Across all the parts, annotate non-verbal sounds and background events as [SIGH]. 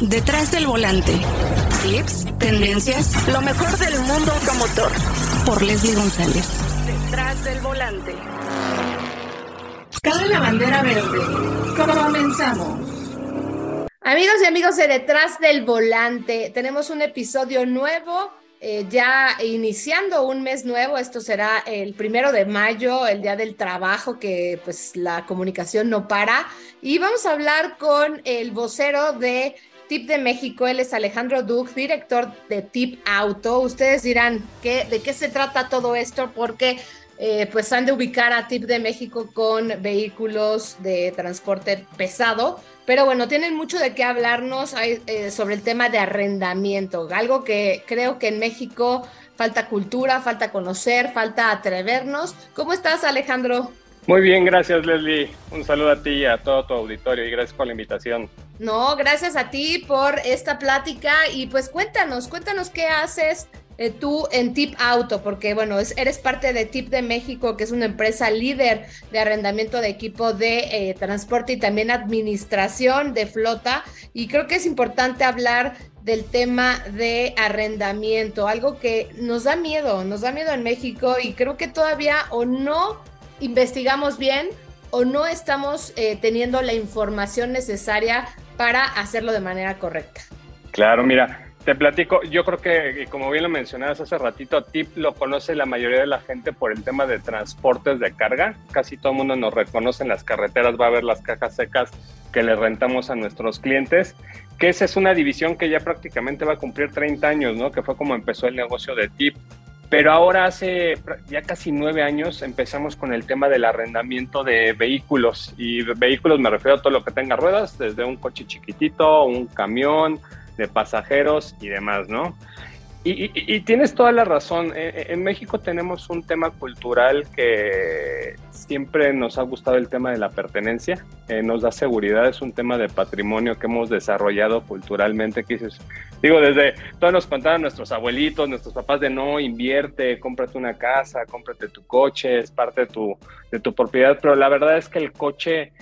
Detrás del volante. Tips, tendencias, lo mejor del mundo automotor. Por Leslie González. Detrás del volante. Cabe la bandera verde. Comenzamos. Amigos y amigos de Detrás del Volante, tenemos un episodio nuevo eh, ya iniciando un mes nuevo, esto será el primero de mayo, el día del trabajo, que pues la comunicación no para. Y vamos a hablar con el vocero de Tip de México, él es Alejandro Dug, director de Tip Auto. Ustedes dirán, ¿qué, ¿de qué se trata todo esto? Porque eh, pues han de ubicar a Tip de México con vehículos de transporte pesado pero bueno, tienen mucho de qué hablarnos eh, sobre el tema de arrendamiento, algo que creo que en México falta cultura, falta conocer, falta atrevernos. ¿Cómo estás, Alejandro? Muy bien, gracias, Leslie. Un saludo a ti y a todo tu auditorio y gracias por la invitación. No, gracias a ti por esta plática y pues cuéntanos, cuéntanos qué haces eh, tú en Tip Auto, porque bueno, eres parte de Tip de México, que es una empresa líder de arrendamiento de equipo de eh, transporte y también administración de flota. Y creo que es importante hablar del tema de arrendamiento, algo que nos da miedo, nos da miedo en México y creo que todavía o no investigamos bien o no estamos eh, teniendo la información necesaria para hacerlo de manera correcta. Claro, mira, te platico, yo creo que, como bien lo mencionabas hace ratito, TIP lo conoce la mayoría de la gente por el tema de transportes de carga. Casi todo el mundo nos reconoce en las carreteras, va a ver las cajas secas que le rentamos a nuestros clientes, que esa es una división que ya prácticamente va a cumplir 30 años, ¿no? Que fue como empezó el negocio de TIP. Pero ahora hace ya casi nueve años empezamos con el tema del arrendamiento de vehículos. Y vehículos me refiero a todo lo que tenga ruedas, desde un coche chiquitito, un camión, de pasajeros y demás, ¿no? Y, tienes toda la razón. E, e, en, México tenemos un tema cultural que siempre nos ha gustado el tema de la pertenencia. Eh, nos da seguridad, es un tema de patrimonio que hemos desarrollado culturalmente. Que digo, desde todos nos contaban nuestros abuelitos, nuestros papás de no invierte, cómprate una casa, cómprate tu coche, es parte de tu, de tu propiedad. Pero la verdad es que el coche,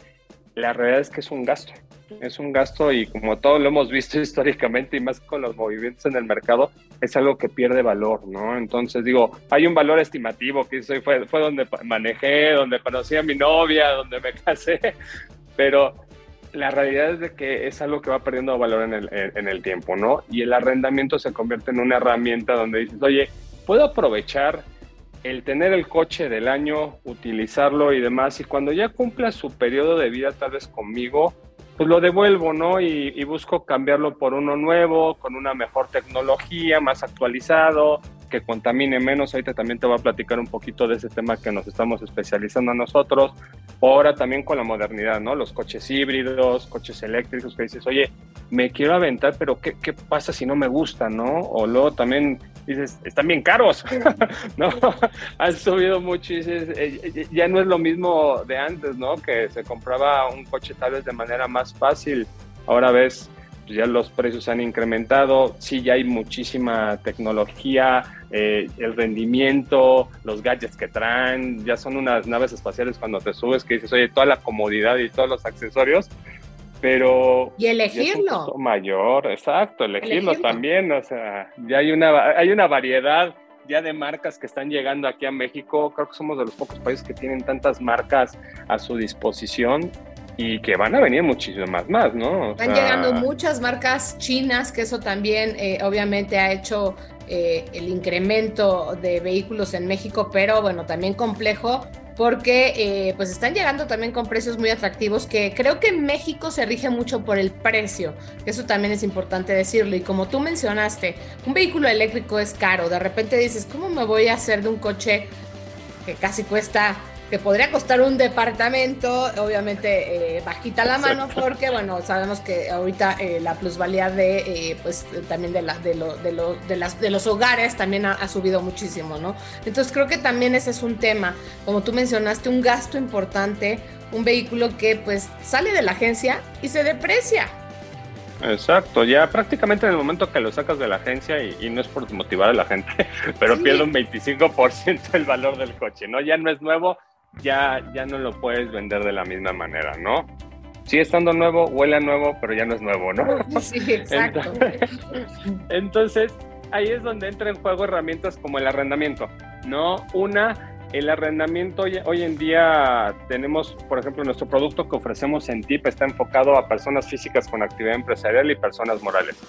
la realidad es que es un gasto es un gasto y como todo lo hemos visto [LAUGHS] históricamente y más con los movimientos en el mercado, es algo que pierde valor, ¿no? Entonces digo, hay un valor estimativo que fue, fue donde manejé, donde conocí a mi novia, donde me [LAUGHS] casé, pero la realidad es de que es algo que va perdiendo valor en el, en el tiempo, ¿no? Y el arrendamiento se convierte en una herramienta donde dices, oye, puedo aprovechar el tener el coche del año, utilizarlo y demás, y cuando ya cumpla su periodo de vida tal vez conmigo, pues lo devuelvo, ¿no? Y, busco cambiarlo por uno nuevo, con una mejor tecnología, más actualizado, que contamine menos. Ahorita también te voy a platicar un poquito de ese tema que nos estamos especializando nosotros. Ahora también con la modernidad, ¿no? Los coches híbridos, coches eléctricos, que dices, oye, me quiero aventar, pero ¿qué, qué pasa si no me gusta, ¿no? O luego también dices, están bien caros, [LAUGHS] ¿no? Han subido mucho y dices, eh, eh, ya no es lo mismo de antes, ¿no? Que se compraba un coche tal vez de manera más fácil. Ahora ves, pues ya los precios han incrementado, sí, ya hay muchísima tecnología, eh, el rendimiento, los gadgets que traen, ya son unas naves espaciales cuando te subes que dices, oye, toda la comodidad y todos los accesorios, pero y elegirlo. mayor exacto elegirlo, también o sea ya hay una hay una variedad ya de marcas que están llegando aquí a México creo que somos de los pocos países que tienen tantas marcas a su disposición y que van a venir muchísimas más, ¿no? Están llegando muchas marcas chinas, que eso también eh, obviamente ha hecho eh, el incremento de vehículos en México, pero bueno, también complejo porque eh, pues están llegando también con precios muy atractivos que creo que en México se rige mucho por el precio, eso también es importante decirlo. Y como tú mencionaste, un vehículo eléctrico es caro, de repente dices, ¿cómo me voy a hacer de un coche que casi cuesta que podría costar un departamento, obviamente eh, bajita la mano, porque bueno, sabemos que ahorita eh, la plusvalía de, eh, pues también de, la, de, lo, de, lo, de, las, de los hogares también ha, subido muchísimo, ¿no? Entonces creo que también ese es un tema, como tú mencionaste, un gasto importante, un vehículo que pues sale de la agencia y se deprecia. Exacto, ya prácticamente en el momento que lo sacas de la agencia, y, no es por motivar a la gente, [LAUGHS] pero pierde un 25% el valor del coche, ¿no? Ya no es nuevo, ya, ya no lo puedes vender de la misma manera, ¿no? sigue estando nuevo, huele a nuevo, pero ya no es nuevo, ¿no? [LAUGHS] Sí, exacto. Entonces, ahí es donde entra en juego herramientas como el arrendamiento, ¿no? Una, el arrendamiento hoy, en día tenemos, por ejemplo, nuestro producto que ofrecemos en TIP está enfocado a personas físicas con actividad empresarial y personas morales.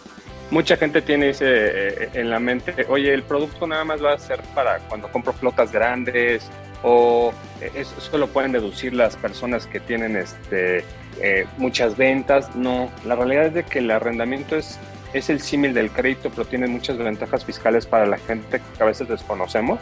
Mucha gente tiene eh, en la mente, oye, el producto nada más va a ser para cuando compro flotas grandes o eh, eso, lo pueden deducir las personas que tienen este, eh, muchas ventas. No, la realidad es de que el arrendamiento es, es el símil del crédito, pero tiene muchas ventajas fiscales para la gente que a veces desconocemos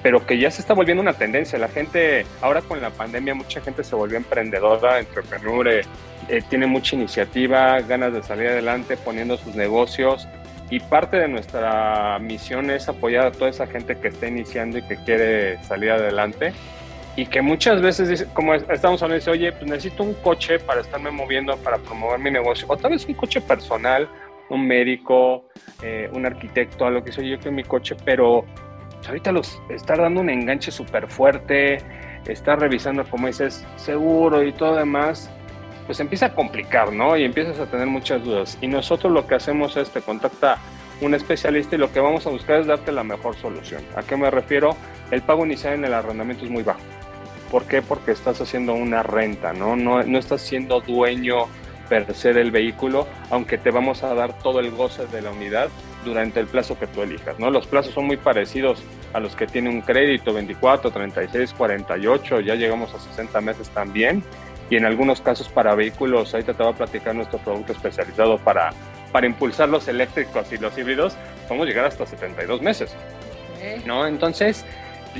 pero que ya se está volviendo una tendencia. La gente, ahora con la pandemia, mucha gente se volvió emprendedora, entrepreneur, eh, tiene mucha iniciativa, ganas de salir adelante poniendo sus negocios. Y parte de nuestra misión es apoyar a toda esa gente que está iniciando y que quiere salir adelante. Y que muchas veces, como estamos hablando, dice, oye, pues necesito un coche para estarme moviendo, para promover mi negocio. O tal vez un coche personal, un médico, eh, un arquitecto, algo que soy yo que mi coche, pero ahorita los está dando un enganche súper fuerte, está revisando, como dices, seguro y todo demás, pues empieza a complicar, ¿no? Y empiezas a tener muchas dudas. Y nosotros lo que hacemos es te contacta un especialista y lo que vamos a buscar es darte la mejor solución. ¿A qué me refiero? El pago inicial en el arrendamiento es muy bajo. ¿Por qué? Porque estás haciendo una renta, ¿no? No, no estás siendo dueño per se del vehículo, aunque te vamos a dar todo el goce de la unidad durante el plazo que tú elijas, ¿no? Los plazos son muy parecidos a los que tiene un crédito, 24, 36, 48, ya llegamos a 60 meses también, y en algunos casos para vehículos, ahorita te voy a platicar nuestro producto especializado para, para impulsar los eléctricos y los híbridos, podemos llegar hasta 72 meses, ¿no? Entonces,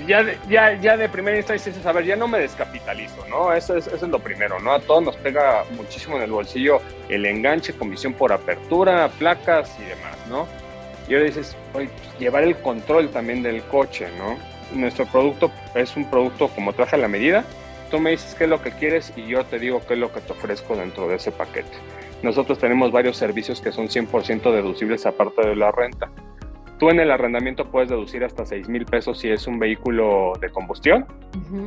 ya, ya, ya de primera instancia dices, a ver, ya no me descapitalizo, ¿no? Eso es, eso es lo primero, ¿no? A todos nos pega muchísimo en el bolsillo el enganche, comisión por apertura, placas y demás, ¿no? Y ahora dices, pues, llevar el control también del coche, ¿no? Nuestro producto es un producto como traje a la medida. Tú me dices qué es lo que quieres y yo te digo qué es lo que te ofrezco dentro de ese paquete. Nosotros tenemos varios servicios que son 100% deducibles aparte de la renta. Tú en el arrendamiento puedes deducir hasta 6 mil pesos si es un vehículo de combustión,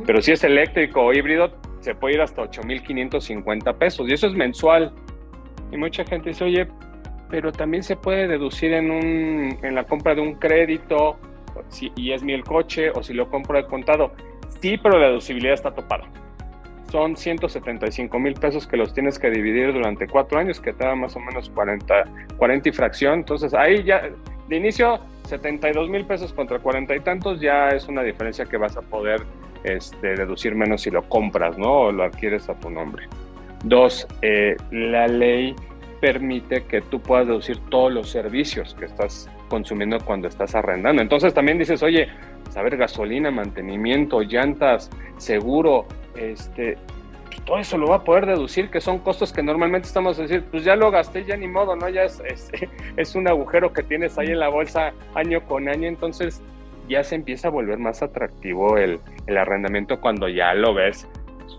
pero si es eléctrico o híbrido, se puede ir hasta 8 mil 550 pesos y eso es mensual. Y mucha gente dice, oye, pero también se puede deducir en, un, en la compra de un crédito, si, y es mi el coche, o si lo compro de contado. Sí, pero la deducibilidad está topada. Son 175 mil pesos que los tienes que dividir durante cuatro años, que te da más o menos 40, 40 y fracción. Entonces ahí ya, de inicio, 72 mil pesos contra 40 y tantos, ya es una diferencia que vas a poder este, deducir menos si lo compras, ¿no? O lo adquieres a tu nombre. Dos, eh, la ley permite que tú puedas deducir todos los servicios que estás consumiendo cuando estás arrendando. Entonces también dices, oye, saber gasolina, mantenimiento, llantas, seguro, este, pues, todo eso lo va a poder deducir, que son costos que normalmente estamos a decir, pues ya lo gasté, ya ni modo, ¿no? Ya es, [LAUGHS] es, un agujero que tienes ahí en la bolsa año con año, entonces ya se empieza a volver más atractivo el, el arrendamiento cuando ya lo ves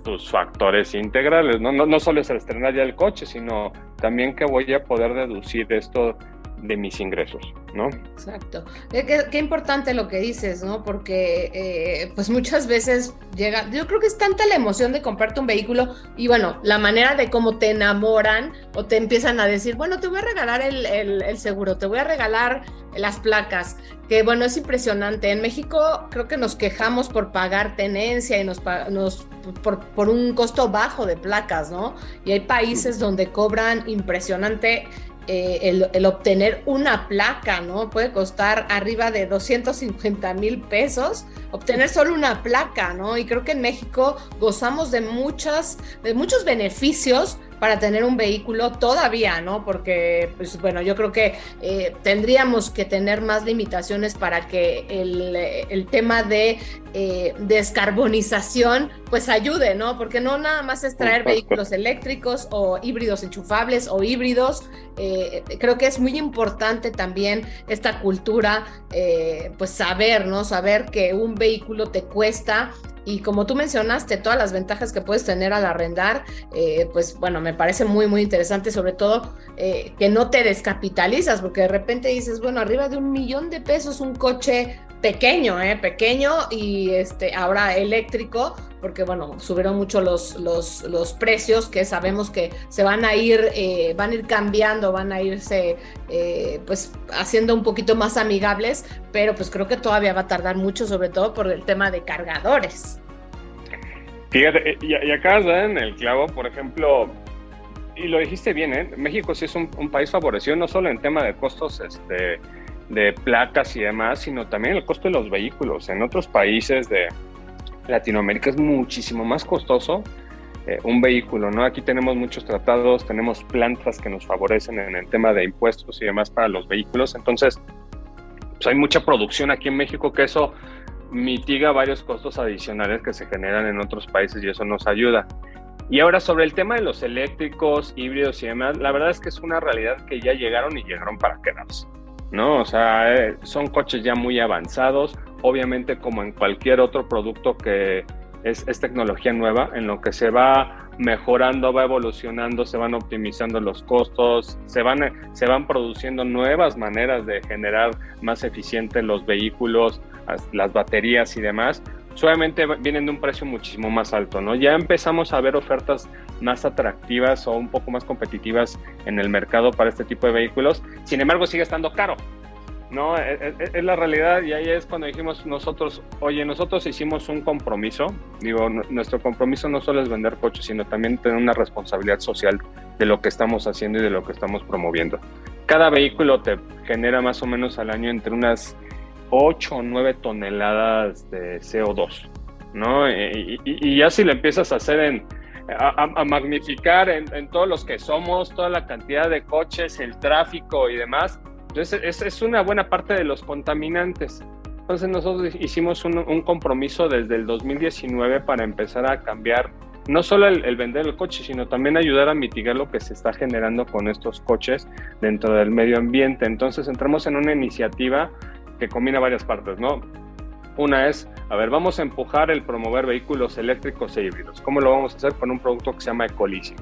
sus factores integrales, ¿no? No, no solo es el estrenar ya el coche, sino también que voy a poder deducir esto de mis ingresos, ¿no? Exacto. Eh, qué, importante lo que dices, ¿no? Porque eh, pues muchas veces llega, yo creo que es tanta la emoción de comprarte un vehículo y bueno, la manera de cómo te enamoran o te empiezan a decir, bueno, te voy a regalar el, el, seguro, te voy a regalar las placas, que bueno, es impresionante. En México creo que nos quejamos por pagar tenencia y nos, nos por, por un costo bajo de placas, ¿no? Y hay países donde cobran impresionante eh, el, obtener una placa, ¿no? Puede costar arriba de 250 mil pesos obtener solo una placa, ¿no? Y creo que en México gozamos de muchas, de muchos beneficios para tener un vehículo todavía, ¿no? Porque, pues bueno, yo creo que eh, tendríamos que tener más limitaciones para que el, tema de eh, descarbonización pues ayude, ¿no? Porque no nada más es traer vehículos eléctricos o híbridos enchufables o híbridos. Eh, creo que es muy importante también esta cultura, pues saber, ¿no? Saber que un vehículo te cuesta y como tú mencionaste, todas las ventajas que puedes tener al arrendar, eh, pues bueno, me parece muy, muy interesante, sobre todo eh, que no te descapitalizas, porque de repente dices, bueno, arriba de un millón de pesos un coche pequeño, ¿eh? pequeño y este, ahora eléctrico, porque bueno, subieron mucho los, los, los precios que sabemos que se van a ir, eh, van a ir cambiando, van a irse eh, pues haciendo un poquito más amigables, pero pues creo que todavía va a tardar mucho, sobre todo por el tema de cargadores. Fíjate, y, y de dar en el clavo, por ejemplo, y lo dijiste bien, ¿eh? México sí es un, país favorecido, no solo en tema de costos este, de placas y demás, sino también el costo de los vehículos. En otros países de Latinoamérica es muchísimo más costoso eh, un vehículo, ¿no? Aquí tenemos muchos tratados, tenemos plantas que nos favorecen en el tema de impuestos y demás para los vehículos, entonces pues hay mucha producción aquí en México que eso mitiga varios costos adicionales que se generan en otros países y eso nos ayuda. Y ahora sobre el tema de los eléctricos, híbridos y demás, la verdad es que es una realidad que ya llegaron y llegaron para quedarse, ¿no? O sea, eh, son coches ya muy avanzados, obviamente como en cualquier otro producto que es, es, tecnología nueva, en lo que se va mejorando, va evolucionando, se van optimizando los costos, se van, se van produciendo nuevas maneras de generar más eficientes los vehículos, las baterías y demás, suavemente vienen de un precio muchísimo más alto, ¿no? Ya empezamos a ver ofertas más atractivas o un poco más competitivas en el mercado para este tipo de vehículos, sin embargo sigue estando caro, ¿no? Es, e, e, es, la realidad y ahí es cuando dijimos nosotros, oye, nosotros hicimos un compromiso, digo, nuestro compromiso no solo es vender coches, sino también tener una responsabilidad social de lo que estamos haciendo y de lo que estamos promoviendo. Cada vehículo te genera más o menos al año entre unas 8 o 9 toneladas de CO2, ¿no? Y, ya si lo empiezas a hacer en, a, magnificar en, todos los que somos, toda la cantidad de coches, el tráfico y demás, entonces pues es, es una buena parte de los contaminantes. Entonces nosotros hicimos un, un, compromiso desde el 2019 para empezar a cambiar no solo el, el, vender el coche, sino también ayudar a mitigar lo que se está generando con estos coches dentro del medio ambiente. Entonces entramos en una iniciativa que combina varias partes, ¿no? Una es, a ver, vamos a empujar el promover vehículos eléctricos e híbridos. ¿Cómo lo vamos a hacer? Con un producto que se llama Ecoleasing.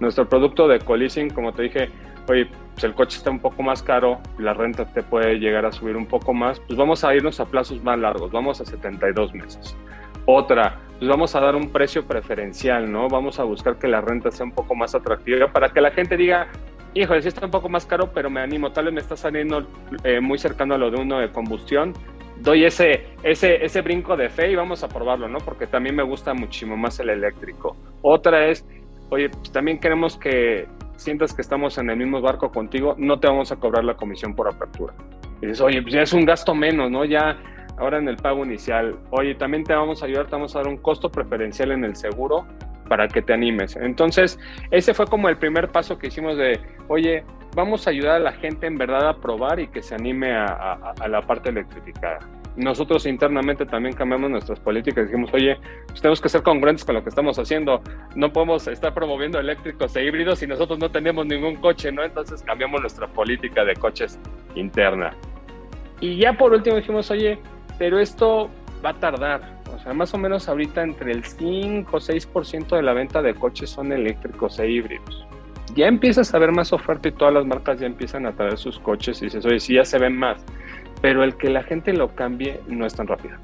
Nuestro producto de Ecoleasing, como te dije, oye, pues el coche está un poco más caro, la renta te puede llegar a subir un poco más, pues vamos a irnos a plazos más largos, vamos a 72 meses. Otra, pues vamos a dar un precio preferencial, ¿no? Vamos a buscar que la renta sea un poco más atractiva para que la gente diga, híjole, sí está un poco más caro, pero me animo, tal vez me está saliendo eh, muy cercano a lo de uno de combustión, doy ese, ese, ese brinco de fe y vamos a probarlo, ¿no? Porque también me gusta muchísimo más el eléctrico. Otra es, oye, pues también queremos que sientas que estamos en el mismo barco contigo, no te vamos a cobrar la comisión por apertura. Y dices, oye, pues ya es un gasto menos, ¿no? Ya ahora en el pago inicial, oye, también te vamos a ayudar, te vamos a dar un costo preferencial en el seguro para que te animes. Entonces, ese fue como el primer paso que hicimos de, oye, vamos a ayudar a la gente en verdad a probar y que se anime a, la parte electrificada. Nosotros internamente también cambiamos nuestras políticas. Dijimos, oye, pues tenemos que ser congruentes con lo que estamos haciendo. No podemos estar promoviendo eléctricos e híbridos si nosotros no tenemos ningún coche, ¿no? Entonces cambiamos nuestra política de coches interna. Y ya por último dijimos, oye, pero esto va a tardar o sea, más o menos ahorita entre el 5 o 6% de la venta de coches son eléctricos e híbridos. Ya empiezas a ver más oferta y todas las marcas ya empiezan a traer sus coches y dices, oye, sí, ya se ven más. Pero el que la gente lo cambie no es tan rápido.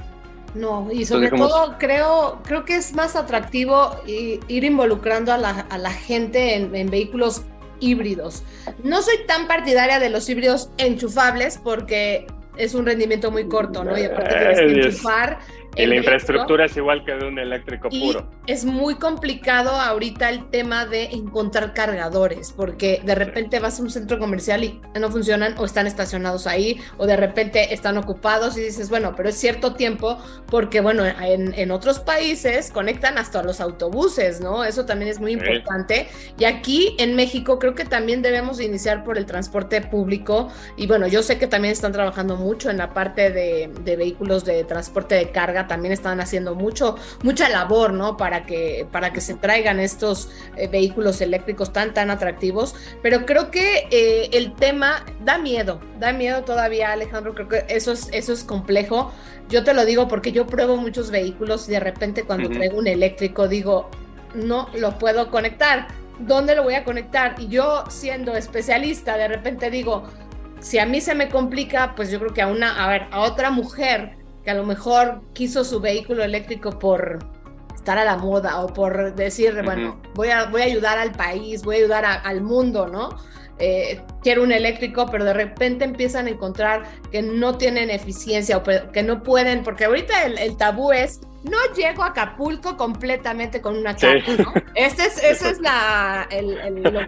No, y sobre todo creo, creo que es más atractivo ir involucrando a la, gente en, en, vehículos híbridos. No soy tan partidaria de los híbridos enchufables porque es un rendimiento muy corto, ¿no? Y aparte tienes que enchufar y la infraestructura es igual que de un eléctrico puro. Es muy complicado ahorita el tema de encontrar cargadores, porque de repente vas a un centro comercial y no funcionan o están estacionados ahí, o de repente están ocupados y dices, bueno, pero es cierto tiempo, porque bueno, en, otros países conectan hasta los autobuses, ¿no? Eso también es muy importante. Y aquí en México creo que también debemos iniciar por el transporte público. Y bueno, yo sé que también están trabajando mucho en la parte de, de vehículos de transporte de carga también están haciendo mucho, mucha labor, ¿no? Para que, para que se traigan estos eh, vehículos eléctricos tan, tan atractivos. Pero creo que eh, el tema da miedo, da miedo todavía, Alejandro. Creo que eso es, eso es complejo. Yo te lo digo porque yo pruebo muchos vehículos y de repente cuando traigo un eléctrico digo, no lo puedo conectar. ¿Dónde lo voy a conectar? Y yo siendo especialista, de repente digo, si a mí se me complica, pues yo creo que a una, a ver, a otra mujer que a lo mejor quiso su vehículo eléctrico por estar a la moda o por decir, bueno, voy a, voy a ayudar al país, voy a ayudar al mundo, ¿no? Eh, quiero un eléctrico, pero de repente empiezan a encontrar que no tienen eficiencia o que no pueden, porque ahorita el, tabú es, no llego a Acapulco completamente con una chapa, ¿no? Este es, ese [LAUGHS] es la, el,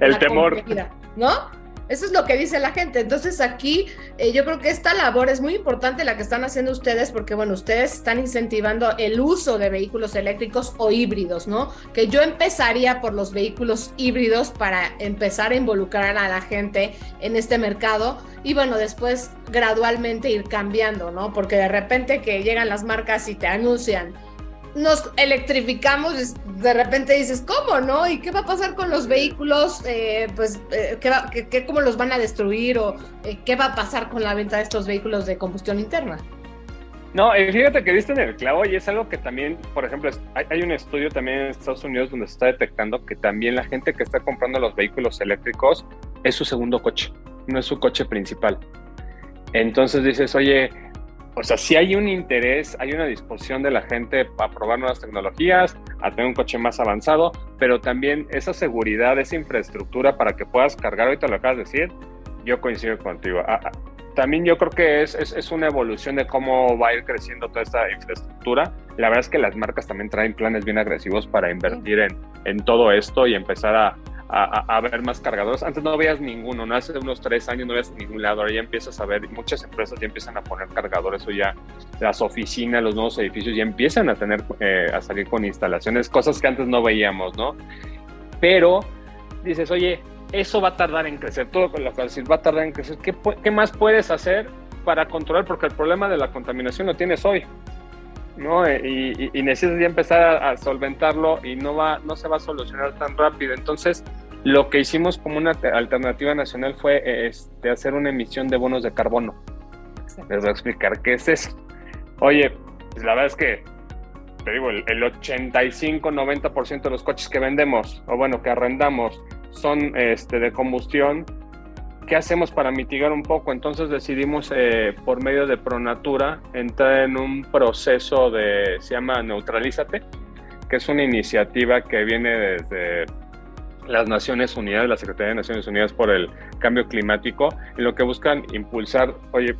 el temor. ¿No? Eso es lo que dice la gente. Entonces aquí eh, yo creo que esta labor es muy importante la que están haciendo ustedes porque, bueno, ustedes están incentivando el uso de vehículos eléctricos o híbridos, ¿no? Que yo empezaría por los vehículos híbridos para empezar a involucrar a la gente en este mercado y, bueno, después gradualmente ir cambiando, ¿no? Porque de repente que llegan las marcas y te anuncian nos electrificamos, de repente dices, ¿cómo no? ¿Y qué va a pasar con los vehículos? Eh, pues, eh, ¿qué, ¿cómo los van a destruir? ¿O eh, qué va a pasar con la venta de estos vehículos de combustión interna? No, fíjate que viste en el clavo y es algo que también, por ejemplo, hay, un estudio también en Estados Unidos donde se está detectando que también la gente que está comprando los vehículos eléctricos es su segundo coche, no es su coche principal. Entonces dices, oye, o sea, si hay un interés, hay una disposición de la gente a probar nuevas tecnologías, a tener un coche más avanzado, pero también esa seguridad, esa infraestructura para que puedas cargar, ahorita lo acabas de decir, yo coincido contigo. Ah, ah, también yo creo que es, es, una evolución de cómo va a ir creciendo toda esta infraestructura. La verdad es que las marcas también traen planes bien agresivos para invertir en, en todo esto y empezar a, a, ver más cargadores. Antes no veías ninguno, ¿no? Hace unos tres años no veías ningún lado, ahora ya empiezas a ver, muchas empresas ya empiezan a poner cargadores o ya las oficinas, los nuevos edificios ya empiezan a tener, eh, a salir con instalaciones, cosas que antes no veíamos, ¿no? Pero dices, oye, eso va a tardar en crecer, todo con lo que decir, va a tardar en crecer, ¿Qué, ¿qué más puedes hacer para controlar? Porque el problema de la contaminación lo tienes hoy. ¿No? Y, y, necesitas ya empezar a, solventarlo y no, va, no se va a solucionar tan rápido. Entonces, lo que hicimos como una alternativa nacional fue este, hacer una emisión de bonos de carbono. Les voy a explicar qué es eso. Oye, pues la verdad es que, te digo, el, el 85-90% de los coches que vendemos, o bueno, que arrendamos, son este, de combustión ¿qué hacemos para mitigar un poco? Entonces decidimos eh, por medio de Pronatura entrar en un proceso de, se llama Neutralízate, que es una iniciativa que viene desde las Naciones Unidas, la Secretaría de Naciones Unidas por el Cambio Climático, en lo que buscan impulsar, oye,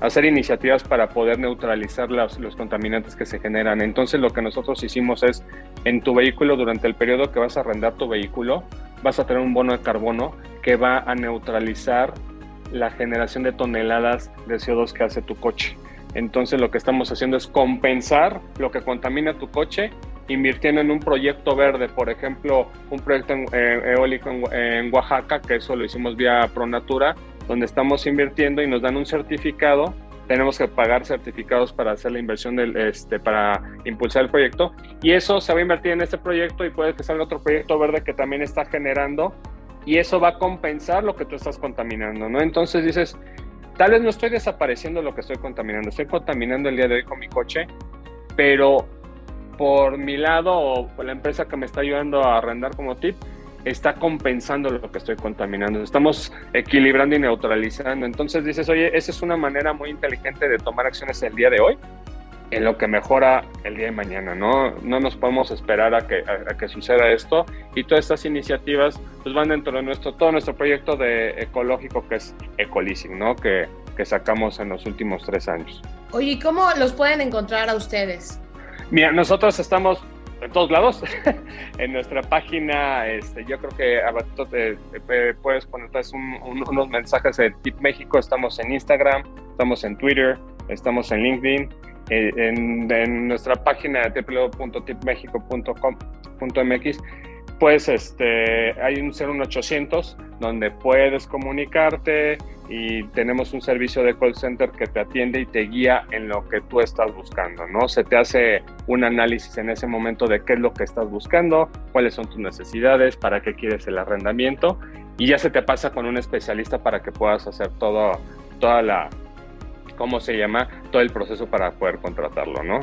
hacer iniciativas para poder neutralizar los, los, contaminantes que se generan. Entonces lo que nosotros hicimos es, en tu vehículo, durante el periodo que vas a arrendar tu vehículo, vas a tener un bono de carbono que va a neutralizar la generación de toneladas de CO2 que hace tu coche. Entonces lo que estamos haciendo es compensar lo que contamina tu coche invirtiendo en un proyecto verde, por ejemplo, un proyecto eh, eólico en, Oaxaca, que eso lo hicimos vía Pronatura, donde estamos invirtiendo y nos dan un certificado. Tenemos que pagar certificados para hacer la inversión del, este, para impulsar el proyecto. Y eso se va a invertir en este proyecto y puede que salga otro proyecto verde que también está generando y eso va a compensar lo que tú estás contaminando, ¿no? Entonces dices, tal vez no estoy desapareciendo lo que estoy contaminando, estoy contaminando el día de hoy con mi coche, pero por mi lado o por la empresa que me está ayudando a arrendar como tip, está compensando lo que estoy contaminando. Estamos equilibrando y neutralizando. Entonces dices, oye, esa es una manera muy inteligente de tomar acciones el día de hoy en lo que mejora el día de mañana, ¿no? No nos podemos esperar a que, a, que suceda esto y todas estas iniciativas pues van dentro de nuestro, todo nuestro proyecto de ecológico que es Ecoleasing, ¿no? Que, que sacamos en los últimos tres años. Oye, ¿y cómo los pueden encontrar a ustedes? Mira, nosotros estamos en todos lados. [LAUGHS] en nuestra página, este, yo creo que a te, puedes poner unos mensajes de Tip México. Estamos en Instagram, estamos en Twitter, estamos en LinkedIn eh, en, nuestra página www.tipmexico.com.mx pues este, hay un 01800 donde puedes comunicarte y tenemos un servicio de call center que te atiende y te guía en lo que tú estás buscando, ¿no? Se te hace un análisis en ese momento de qué es lo que estás buscando, cuáles son tus necesidades, para qué quieres el arrendamiento y ya se te pasa con un especialista para que puedas hacer todo, toda la, cómo se llama todo el proceso para poder contratarlo, ¿no?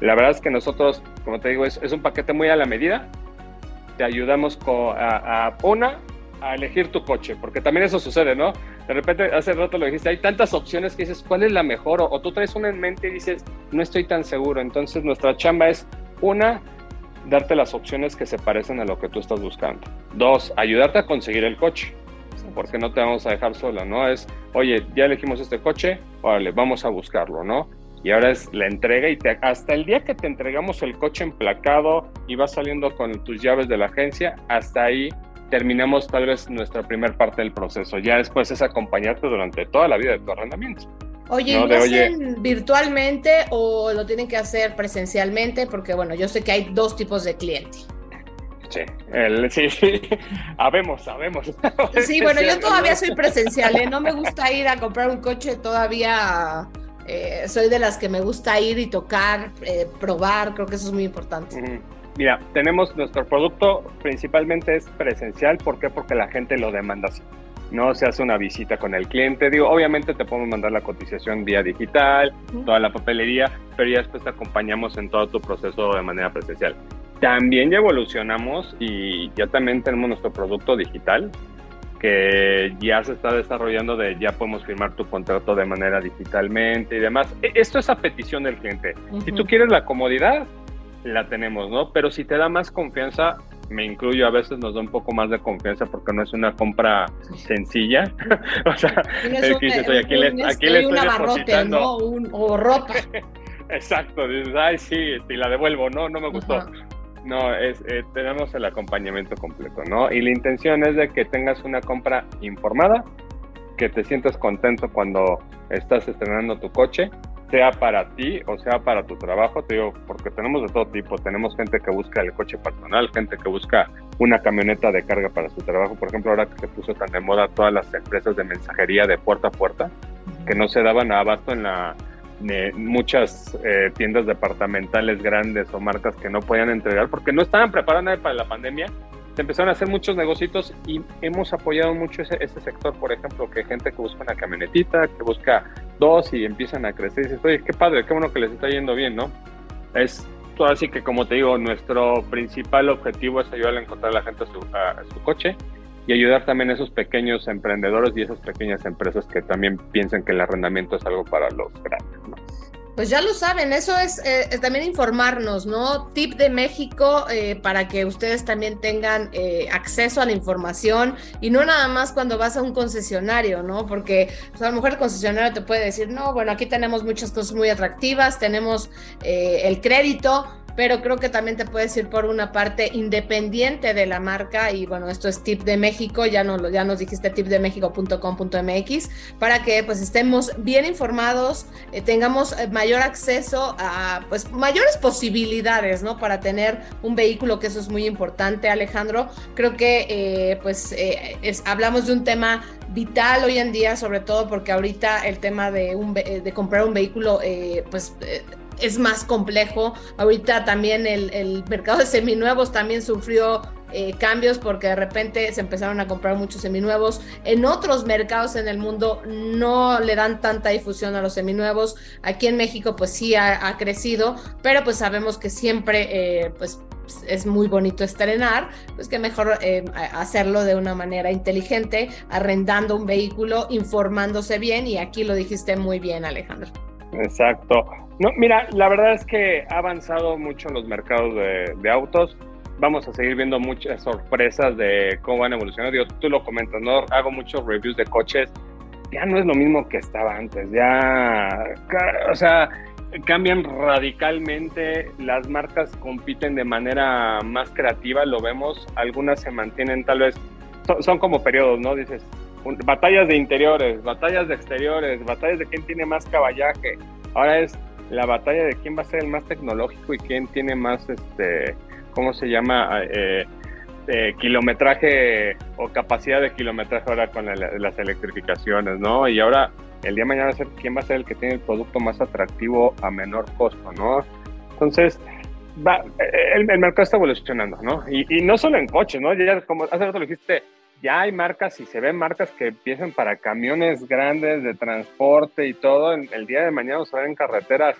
La verdad es que nosotros, como te digo, es, un paquete muy a la medida. Te ayudamos a, una, a elegir tu coche, porque también eso sucede, ¿no? De repente, hace rato lo dijiste, hay tantas opciones que dices, ¿cuál es la mejor? O, tú traes una en mente y dices, no estoy tan seguro. Entonces, nuestra chamba es, una, darte las opciones que se parecen a lo que tú estás buscando. Dos, ayudarte a conseguir el coche, porque no te vamos a dejar sola, ¿no? Es, oye, ya elegimos este coche, órale, vamos a buscarlo, ¿no? Y ahora es la entrega y te, hasta el día que te entregamos el coche emplacado y vas saliendo con tus llaves de la agencia, hasta ahí terminamos tal vez nuestra primera parte del proceso. Ya después es acompañarte durante toda la vida de tu arrendamiento. Oye, ¿lo hacen virtualmente o lo tienen que hacer presencialmente? Porque bueno, yo sé que hay dos tipos de cliente. Sí, el, sí, sí, [LAUGHS] sabemos, sabemos. [LAUGHS] Sí, bueno, yo todavía soy presencial, ¿eh? no me gusta ir a comprar un coche todavía. Eh, soy de las que me gusta ir y tocar, eh, probar, creo que eso es muy importante. Mira, tenemos nuestro producto principalmente es presencial, ¿por qué? Porque la gente lo demanda así. No se hace una visita con el cliente. Digo, obviamente te podemos mandar la cotización vía digital, toda la papelería, pero ya después te acompañamos en todo tu proceso de manera presencial. También ya evolucionamos y ya también tenemos nuestro producto digital que ya se está desarrollando de ya podemos firmar tu contrato de manera digitalmente y demás. E, esto es a petición del cliente. Si tú quieres la comodidad, la tenemos, ¿no? Pero si te da más confianza, me incluyo, a veces nos da un poco más de confianza porque no es una compra sencilla. [LAUGHS] o sea, es que dices, oye, aquí, le, aquí le estoy depositando. ¿no? Un, o ropa. [LAUGHS] Exacto, dices, ay, sí, y la devuelvo, no, no me gustó. No, es, eh, tenemos el acompañamiento completo, ¿no? Y la intención es de que tengas una compra informada, que te sientas contento cuando estás estrenando tu coche sea para ti o sea para tu trabajo, te digo, porque tenemos de todo tipo, tenemos gente que busca el coche personal, gente que busca una camioneta de carga para su trabajo, por ejemplo, ahora que se puso tan de moda todas las empresas de mensajería de puerta a puerta, que no se daban abasto en la muchas eh, tiendas departamentales grandes o marcas que no podían entregar porque no estaban preparadas para la pandemia se empezaron a hacer muchos negocios y hemos apoyado mucho ese, sector, por ejemplo, que gente que busca una camionetita, que busca dos y empiezan a crecer y dices, oye, qué padre, qué bueno que les está yendo bien, ¿no? Es todo así que, como te digo, nuestro principal objetivo es ayudar a encontrar a la gente a su, a su coche y ayudar también a esos pequeños emprendedores y esas pequeñas empresas que también piensan que el arrendamiento es algo para los grandes, ¿no? Pues ya lo saben, eso es eh, también informarnos, ¿no? Tip de México eh, para que ustedes también tengan eh, acceso a la información y no nada más cuando vas a un concesionario, ¿no? Porque pues, a lo mejor el concesionario te puede decir, no, bueno, aquí tenemos muchas cosas muy atractivas, tenemos el crédito, pero creo que también te puedes ir por una parte independiente de la marca y bueno, esto es tip de México, ya, no, ya nos dijiste tipdemexico.com.mx para que pues estemos bien informados, eh, tengamos eh, mayor acceso a pues mayores posibilidades, ¿no? Para tener un vehículo, que eso es muy importante, Alejandro. Creo que eh, pues hablamos de un tema vital hoy en día, sobre todo porque ahorita el tema de, un, de comprar un vehículo, pues es más complejo. Ahorita también el, mercado de seminuevos también sufrió eh, cambios porque de repente se empezaron a comprar muchos seminuevos. En otros mercados en el mundo no le dan tanta difusión a los seminuevos. Aquí en México pues sí ha, crecido, pero pues sabemos que siempre eh, pues es muy bonito estrenar, pues que mejor eh, hacerlo de una manera inteligente, arrendando un vehículo, informándose bien y aquí lo dijiste muy bien Alejandro. Exacto. No, mira, la verdad es que ha avanzado mucho en los mercados de, autos. Vamos a seguir viendo muchas sorpresas de cómo van a evolucionar. Digo, tú lo comentas, ¿no? Hago muchos reviews de coches. Ya no es lo mismo que estaba antes. Ya, o sea, cambian radicalmente. Las marcas compiten de manera más creativa, lo vemos. Algunas se mantienen tal vez, son como periodos, ¿no? Dices, batallas de interiores, batallas de exteriores, batallas de quién tiene más caballaje. Ahora es la batalla de quién va a ser el más tecnológico y quién tiene más, este, ¿cómo se llama? Eh, eh, kilometraje o capacidad de kilometraje ahora con las electrificaciones, ¿no? Y ahora el día de mañana va a ser quién va a ser el que tiene el producto más atractivo a menor costo, ¿no? Entonces, va, el, mercado está evolucionando, ¿no? Y, y, no solo en coches, ¿no? Ya como hace rato lo dijiste, ya hay marcas y se ven marcas que empiezan para camiones grandes de transporte y todo. El día de mañana en carreteras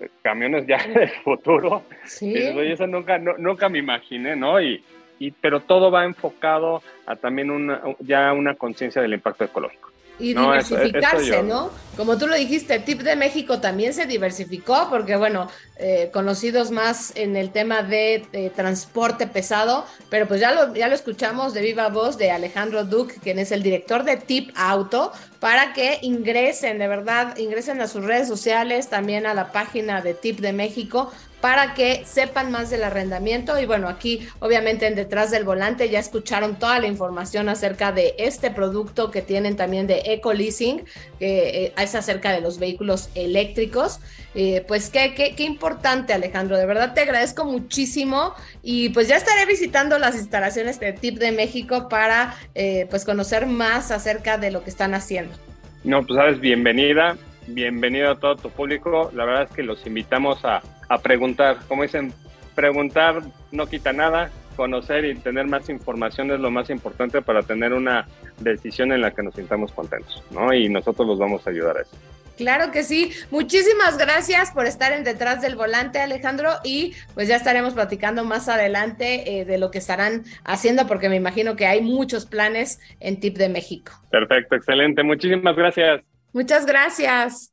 eh, camiones ya [LAUGHS] del futuro. Sí. eso nunca, nunca me imaginé, ¿no? Y, y, pero todo va enfocado a también una, ya una conciencia del impacto ecológico. Y diversificarse, ¿no? Como tú lo dijiste, Tip de México también se diversificó porque, bueno, eh, conocidos más en el tema de, transporte pesado, pero pues ya lo, ya lo escuchamos de viva voz de Alejandro Duque, quien es el director de Tip Auto, para que ingresen, de verdad, ingresen a sus redes sociales, también a la página de Tip de México, para que sepan más del arrendamiento. Y bueno, aquí obviamente en detrás del volante ya escucharon toda la información acerca de este producto que tienen también de Eco Leasing, que eh, es acerca de los vehículos eléctricos. Eh, pues qué, qué, qué importante Alejandro, de verdad te agradezco muchísimo y pues ya estaré visitando las instalaciones de TIP de México para eh, pues conocer más acerca de lo que están haciendo. No, pues sabes, bienvenida, bienvenido a todo tu público. La verdad es que los invitamos a, a preguntar. Como dicen, preguntar no quita nada, conocer y tener más información es lo más importante para tener una decisión en la que nos sintamos contentos, ¿no? Y nosotros los vamos a ayudar a eso. Claro que sí. Muchísimas gracias por estar en detrás del volante, Alejandro. Y pues ya estaremos platicando más adelante eh, de lo que estarán haciendo, porque me imagino que hay muchos planes en TIP de México. Perfecto, excelente. Muchísimas gracias. Muchas gracias.